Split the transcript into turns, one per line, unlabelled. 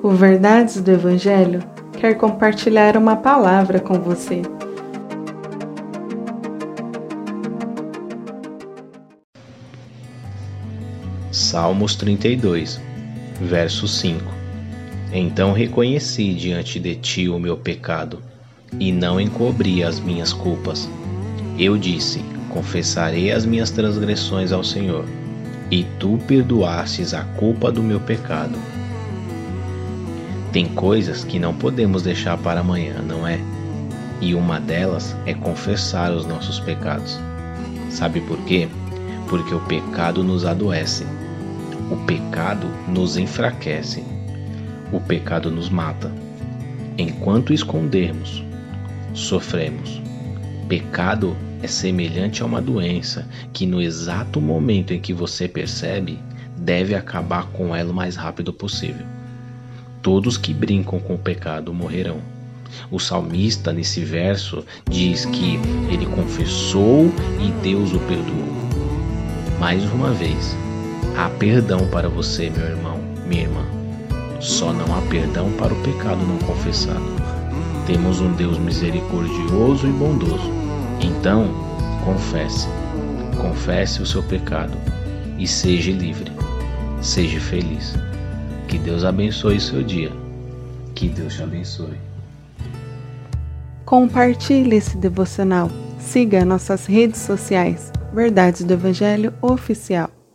O Verdades do Evangelho quer compartilhar uma palavra com você.
Salmos 32, verso 5 Então reconheci diante de ti o meu pecado, e não encobri as minhas culpas. Eu disse: Confessarei as minhas transgressões ao Senhor, e tu perdoastes a culpa do meu pecado. Tem coisas que não podemos deixar para amanhã, não é? E uma delas é confessar os nossos pecados. Sabe por quê? Porque o pecado nos adoece. O pecado nos enfraquece. O pecado nos mata. Enquanto escondermos, sofremos. Pecado é semelhante a uma doença que, no exato momento em que você percebe, deve acabar com ela o mais rápido possível. Todos que brincam com o pecado morrerão. O salmista, nesse verso, diz que ele confessou e Deus o perdoou. Mais uma vez, há perdão para você, meu irmão, minha irmã. Só não há perdão para o pecado não confessado. Temos um Deus misericordioso e bondoso. Então, confesse. Confesse o seu pecado e seja livre. Seja feliz. Que Deus abençoe seu dia. Que Deus te abençoe.
Compartilhe esse devocional. Siga nossas redes sociais. Verdades do Evangelho Oficial.